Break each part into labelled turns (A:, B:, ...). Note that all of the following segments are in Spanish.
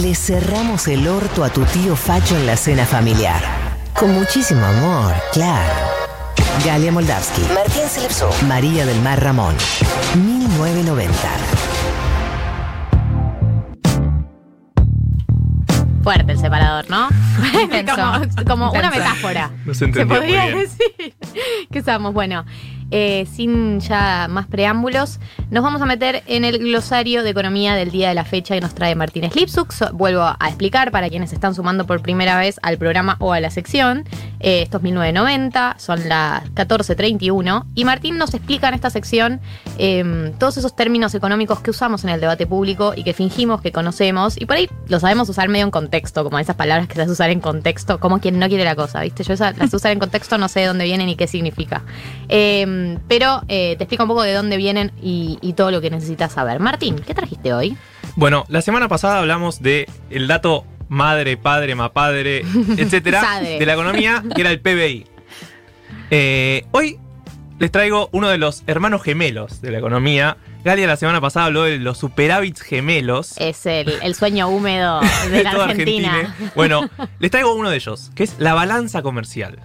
A: Le cerramos el orto a tu tío Facho en la cena familiar. Con muchísimo amor, claro. Galia Moldavsky, Martín Selepso, María del Mar Ramón. 1990.
B: Fuerte el separador, ¿no? como, como una metáfora.
C: No se muy
B: podría
C: bien.
B: decir que usamos. Bueno, eh, sin ya más preámbulos, nos vamos a meter en el glosario de economía del día de la fecha que nos trae Martínez Lipsuk. So- vuelvo a explicar para quienes están sumando por primera vez al programa o a la sección. Eh, esto es 1990, son las 14.31 y Martín nos explica en esta sección eh, todos esos términos económicos que usamos en el debate público y que fingimos que conocemos y por ahí lo sabemos usar medio en contexto, como esas palabras que se usar en contexto, como quien no quiere la cosa, ¿viste? Yo esas las usar en contexto no sé de dónde vienen ni qué significa. Eh, pero eh, te explico un poco de dónde vienen y, y todo lo que necesitas saber. Martín, ¿qué trajiste hoy?
C: Bueno, la semana pasada hablamos de el dato madre, padre, mapadre, etcétera, de la economía, que era el PBI. Eh, hoy les traigo uno de los hermanos gemelos de la economía. Galia la semana pasada habló de los superávits gemelos.
B: Es el, el sueño húmedo de la Argentina.
C: Argentina. Bueno, les traigo uno de ellos, que es la balanza comercial.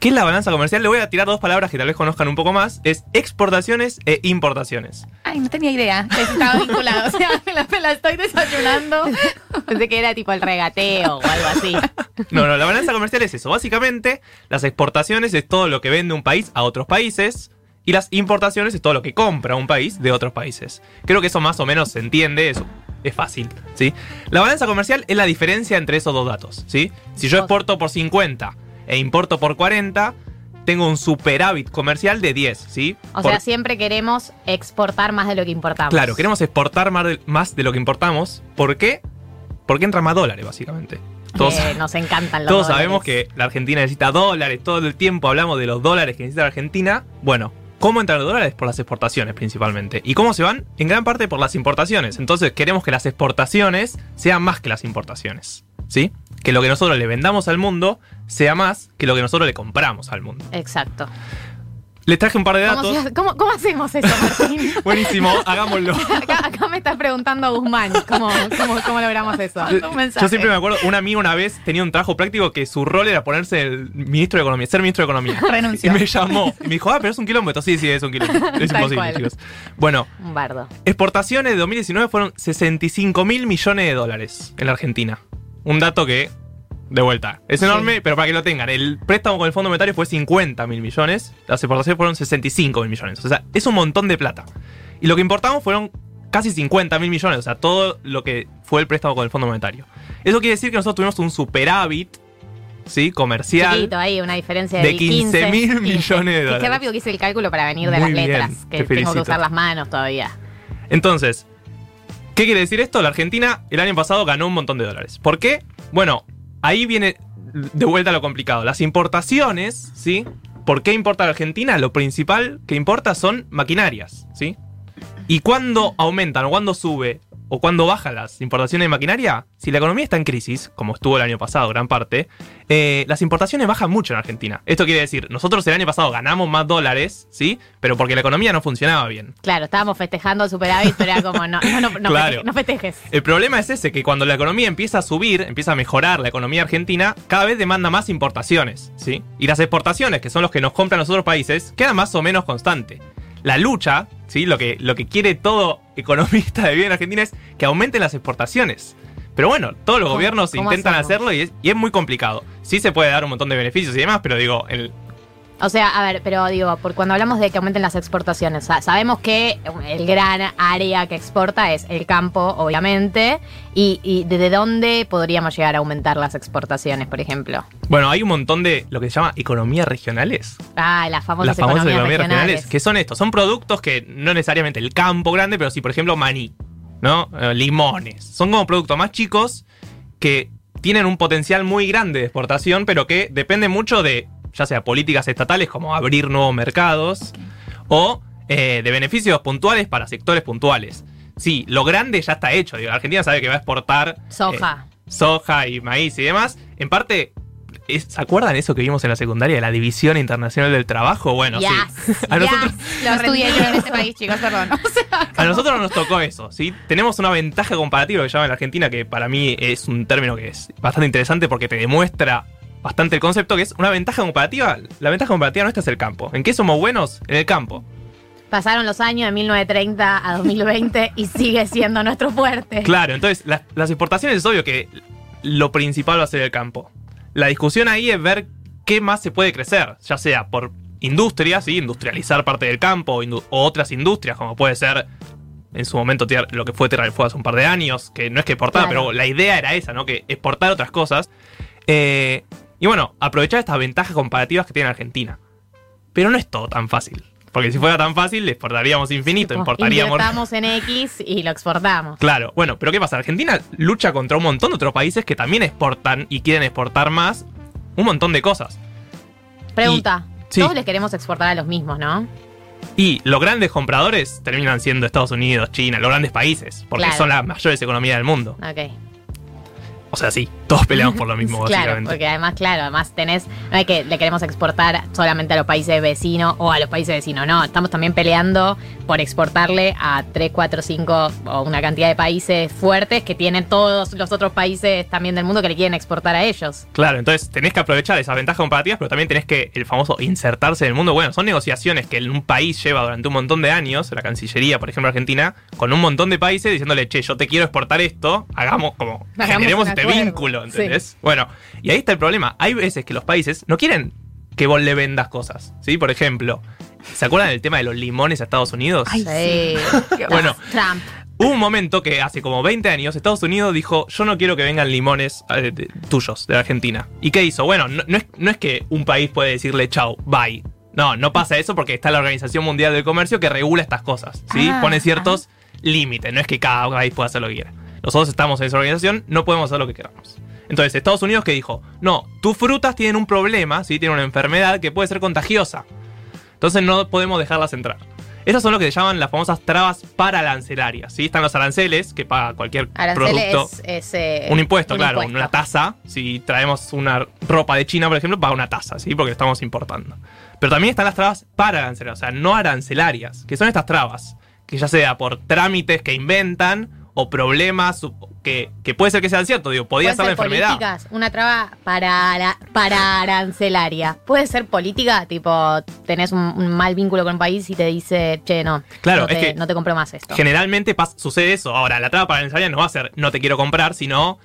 C: ¿Qué es la balanza comercial? Le voy a tirar dos palabras que tal vez conozcan un poco más. Es exportaciones e importaciones.
B: Ay, no tenía idea que estaba vinculado. O sea, me la, me la estoy desayunando. Pensé que era tipo el regateo o algo así.
C: No, no, la balanza comercial es eso. Básicamente, las exportaciones es todo lo que vende un país a otros países y las importaciones es todo lo que compra un país de otros países. Creo que eso más o menos se entiende, eso es fácil, ¿sí? La balanza comercial es la diferencia entre esos dos datos, ¿sí? Si yo exporto por 50 e importo por 40, tengo un superávit comercial de 10, ¿sí?
B: O
C: Por-
B: sea, siempre queremos exportar más de lo que importamos.
C: Claro, queremos exportar más de, más de lo que importamos. ¿Por qué? Porque entran más dólares, básicamente. Todos,
B: Que nos encantan los
C: todos
B: dólares.
C: sabemos que la Argentina necesita dólares, todo el tiempo hablamos de los dólares que necesita la Argentina. Bueno, ¿cómo entran los dólares? Por las exportaciones principalmente. ¿Y cómo se van? En gran parte por las importaciones. Entonces queremos que las exportaciones sean más que las importaciones. ¿Sí? Que lo que nosotros le vendamos al mundo sea más que lo que nosotros le compramos al mundo.
B: Exacto.
C: Les traje un par de
B: ¿Cómo,
C: datos.
B: cómo- cómo hacemos eso, Martín?
C: Buenísimo, hagámoslo.
B: Acá, acá me está preguntando Guzmán cómo, cómo, cómo logramos eso.
C: Yo siempre me acuerdo, un amigo una vez tenía un trabajo práctico que su rol era ponerse el ministro de Economía, ser ministro de Economía.
B: Renunció.
C: Y me llamó. Y me dijo, ah, pero es un kilómetro. Sí, sí, es un kilómetro. Es
B: Tal
C: imposible,
B: cual.
C: chicos. Bueno,
B: Un bardo.
C: exportaciones de 2019 fueron 65 mil millones de dólares en la Argentina. Un dato que, de vuelta, es
B: Sí.
C: enorme, pero para que lo tengan, el préstamo con el Fondo Monetario fue 50 mil millones, las exportaciones fueron 65 mil millones. O sea, es un montón de plata. Y lo que importamos fueron casi 50 mil millones, o sea, todo lo que fue el préstamo con el Fondo Monetario. Eso quiere decir que nosotros tuvimos un superávit, ¿sí? Comercial.
B: Chiquito ahí, una diferencia de,
C: de 15 mil
B: 15.
C: millones de
B: Qué
C: dólares.
B: rápido que hice el cálculo para venir de
C: Muy
B: las letras. Que tengo que usar las manos todavía.
C: Entonces, ¿qué quiere decir esto? La Argentina el año pasado ganó un montón de dólares. ¿Por qué? Bueno, ahí viene de vuelta lo complicado. Las importaciones, ¿sí? ¿Por qué importa la Argentina? Lo principal que importa son maquinarias, ¿sí? Y cuando aumentan o cuando sube o cuando bajan las importaciones de maquinaria, si la economía está en crisis, como estuvo el año pasado gran parte, eh, las importaciones bajan mucho en Argentina. Esto quiere decir, nosotros el año pasado ganamos más dólares, ¿sí? Pero porque la economía no funcionaba bien.
B: Claro, estábamos festejando superávit, pero era como, no, no, no, no,
C: Claro.
B: festeje- no festejes.
C: El problema es ese, que cuando la economía empieza a subir, empieza a mejorar la economía argentina, cada vez demanda más importaciones, ¿sí? Y las exportaciones, que son los que nos compran los otros países, quedan más o menos constante. La lucha, ¿sí? Lo que, lo que quiere todo economista de bien en Argentina es que aumenten las exportaciones. Pero bueno, todos los
B: ¿Cómo-
C: gobiernos intentan
B: hacemos?
C: hacerlo y es, y es muy complicado. Sí se puede dar un montón de beneficios y demás, pero digo, el,
B: O sea, a ver, pero digo, por cuando hablamos de que aumenten las exportaciones, sa- sabemos que el gran área que exporta es el campo, obviamente, y, y desde dónde podríamos llegar a aumentar las exportaciones, por ejemplo.
C: bueno, hay un montón de lo que se llama economías regionales.
B: Ah, las famosas,
C: las famosas
B: economías,
C: economías regionales.
B: regionales.
C: que son estos, son productos que no necesariamente el campo grande, pero sí, por ejemplo, maní, ¿no? Eh, limones. Son como productos más chicos que tienen un potencial muy grande de exportación, pero que dependen mucho de, ya sea políticas estatales como abrir nuevos mercados, o eh, de beneficios puntuales para sectores puntuales. Sí, lo grande ya está hecho. Digo, la Argentina sabe que va a exportar eh,
B: Soja.
C: soja y maíz y demás. En parte, es- ¿se acuerdan eso que vimos en la secundaria de la División Internacional del Trabajo? Bueno, sí. A nosotros,
B: yes,
D: Lo
B: lo
D: estudié yo en este país, chicos, perdón. O sea,
C: a nosotros no nos tocó eso, ¿sí? Tenemos una ventaja comparativa que llaman en la Argentina, que para mí es un término que es bastante interesante porque te demuestra bastante el concepto, que es una ventaja comparativa. La ventaja comparativa nuestra es el campo. ¿En qué somos buenos? En el campo.
B: Pasaron los años de 1930 a 2020 y sigue siendo nuestro fuerte.
C: Claro, entonces las, las exportaciones es obvio que lo principal va a ser el campo. La discusión ahí es ver qué más se puede crecer, ya sea por industria, ¿sí? industrializar parte del campo o, indu- o otras industrias, como puede ser en su momento lo que fue Tierra del Fuego hace un par de años, que no es que exportaba,
B: Claro.
C: pero la idea era esa, ¿no? Que exportar otras cosas. Eh, y bueno, aprovechar estas ventajas comparativas que tiene Argentina. Pero no es todo tan fácil. Porque si fuera tan fácil, le exportaríamos infinito, importaríamos.
B: Invertamos en X y lo exportamos.
C: Claro, bueno, pero ¿qué pasa? Argentina lucha contra un montón de otros países que también exportan y quieren exportar más un montón de cosas.
B: Pregunta. Todos les queremos exportar a los mismos, ¿no?
C: Y los grandes compradores terminan siendo Estados Unidos, China, los grandes países, porque
B: Claro.
C: son las mayores economías del mundo.
B: Ok.
C: O sea, sí, todos peleamos por lo mismo,
B: claro,
C: básicamente.
B: porque además, claro, además tenés, no es que le queremos exportar solamente a los países vecinos o a los países vecinos, no, estamos también peleando por exportarle a 3, 4, 5 o una cantidad de países fuertes que tienen todos los otros países también del mundo que le quieren exportar a ellos.
C: Claro, entonces tenés que aprovechar esas ventajas comparativas, pero también tenés que, el famoso insertarse en el mundo. Bueno, son negociaciones que un país lleva durante un montón de años, la Cancillería, por ejemplo, Argentina, con un montón de países diciéndole, che, yo te quiero exportar esto, hagamos como,
D: Hagamos
C: generemos este
D: acuerdo.
C: vínculo, ¿entendés? Bueno, y ahí está el problema. Hay veces que los países no quieren que vos le vendas cosas, ¿sí? Por ejemplo, ¿se acuerdan del tema de los limones a Estados Unidos?
D: Ay,
B: Sí.
C: Bueno,
B: Trump.
C: Hubo un momento que hace como 20 años Estados Unidos dijo, yo no quiero que vengan limones eh, de- tuyos de Argentina. ¿Y qué hizo? Bueno, no, no es, no es que un país puede decirle chau, bye. No, no pasa eso porque está la Organización Mundial del Comercio que regula estas cosas, ¿sí?
D: Ah,
C: Pone ciertos límites, no es que cada país pueda hacer lo que quiera. Nosotros estamos en esa organización, no podemos hacer lo que queramos. Entonces, Estados Unidos que dijo, no, tus frutas tienen un problema, ¿sí? Tienen una enfermedad que puede ser contagiosa. Entonces no podemos dejarlas entrar. Estas son lo que se llaman las famosas trabas paralancelarias. ¿sí? Están los aranceles, que paga cualquier
B: Arancel
C: producto.
B: es, es, eh,
C: un impuesto,
B: un
C: claro,
B: impuesto.
C: una tasa. Si traemos una ropa de China, por ejemplo, paga una tasa, ¿sí? Porque estamos importando. Pero también están las trabas paralancelarias, o sea, no arancelarias, que son estas trabas, que ya sea por trámites que inventan o problemas que, que puede ser que sean ciertos, digo, podía ser la enfermedad.
B: políticas, una traba para, ara- para arancelaria. Puede ser política, tipo, tenés un, un mal vínculo con un país y te dice, che, no,
C: Claro,
B: no,
C: es
B: te,
C: que
B: no te compro más esto.
C: Generalmente pas- sucede eso. Ahora, la traba paralanzaria no va a ser no te quiero comprar, sino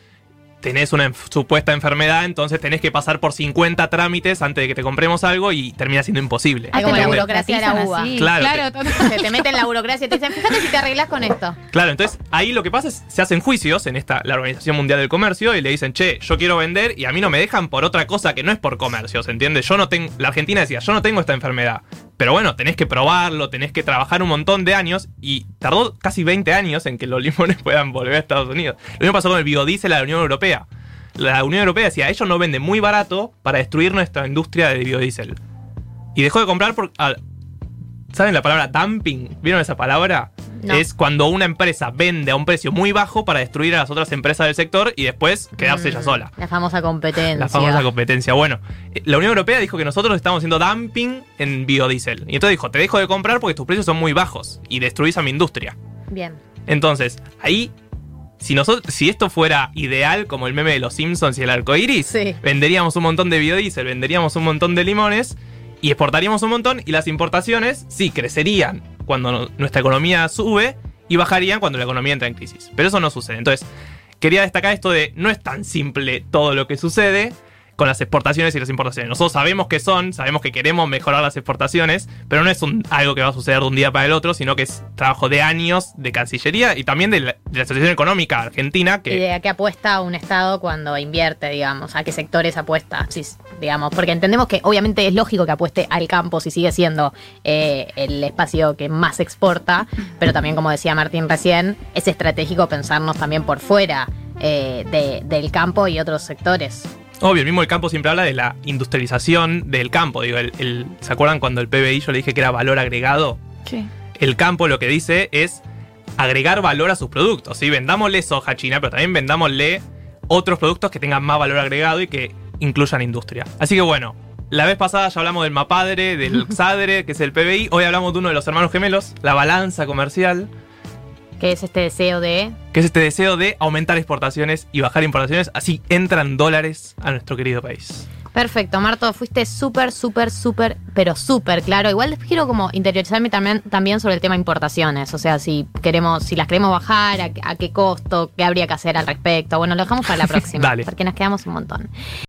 C: tenés una enf- supuesta enfermedad, entonces tenés que pasar por 50 trámites antes de que te compremos algo y termina siendo imposible.
B: Ah, como la burocracia de la uva.
C: Claro,
D: Claro,
C: te-
B: te meten en la burocracia y te dicen, fíjate si te arreglas con esto.
C: Claro, entonces ahí lo que pasa es se hacen juicios en esta la Organización Mundial del Comercio y le dicen, che, yo quiero vender y a mí no me dejan por otra cosa que no es por comercio, ¿se entiende? Yo no tengo, la Argentina decía, yo no tengo esta enfermedad. Pero bueno, tenés que probarlo, tenés que trabajar un montón de años y tardó casi 20 años en que los limones puedan volver a Estados Unidos. Lo mismo pasó con el biodiesel a la Unión Europea. La Unión Europea decía, ellos no venden muy barato para destruir nuestra industria de biodiesel. Y dejó de comprar por... ¿Saben la palabra dumping? ¿Vieron esa palabra?
B: No.
C: Es cuando una empresa vende a un precio muy bajo para destruir a las otras empresas del sector y después quedarse ella
B: Mm,
C: sola.
B: La famosa competencia.
C: La famosa competencia. Bueno, eh, la Unión Europea dijo que nosotros estamos haciendo dumping en biodiesel. Y entonces dijo, te dejo de comprar porque tus precios son muy bajos y destruís a mi industria.
B: Bien.
C: Entonces, ahí, si, nosotros, si esto fuera ideal, como el meme de los Simpsons y el arco iris,
B: Sí.
C: venderíamos un montón de biodiesel, venderíamos un montón de limones y exportaríamos un montón y las importaciones, sí, crecerían cuando nuestra economía sube y bajarían cuando la economía entra en crisis. Pero eso no sucede. Entonces, quería destacar esto de no es tan simple todo lo que sucede con las exportaciones y las importaciones. Nosotros sabemos que son, sabemos que queremos mejorar las exportaciones, pero no es un- algo que va a suceder de un día para el otro, sino que es trabajo de años de Cancillería y también de la, de la situación económica argentina,
B: ¿Y
C: que
B: de a qué apuesta un Estado cuando invierte, digamos? ¿A qué sectores apuesta? Sí, digamos, porque entendemos que obviamente es lógico que apueste al campo si sigue siendo eh, el espacio que más exporta, pero también, como decía Martín recién, es estratégico pensarnos también por fuera eh, de- del campo y otros sectores.
C: Obvio, el mismo el campo siempre habla de la industrialización del campo. Digo, el- el- ¿Se acuerdan cuando el PBI yo le dije que era valor agregado?
D: Sí.
C: El campo lo que dice es agregar valor a sus productos. ¿sí? Vendámosle soja a China, pero también vendámosle otros productos que tengan más valor agregado y que incluyan industria. Así que bueno, la vez pasada ya hablamos del MAPADRE, del XADRE, que es el PBI. Hoy hablamos de uno de los hermanos gemelos, la balanza comercial,
B: Que es este deseo de.
C: que es este deseo de aumentar exportaciones y bajar importaciones. Así entran dólares a nuestro querido país.
B: Perfecto, Marto, fuiste súper, súper, súper, pero súper claro. Igual quiero como interiorizarme también, también sobre el tema importaciones. O sea, si queremos, si las queremos bajar, a, a qué costo, qué habría que hacer al respecto. Bueno, lo dejamos para la próxima.
C: Dale.
B: Porque nos quedamos un montón.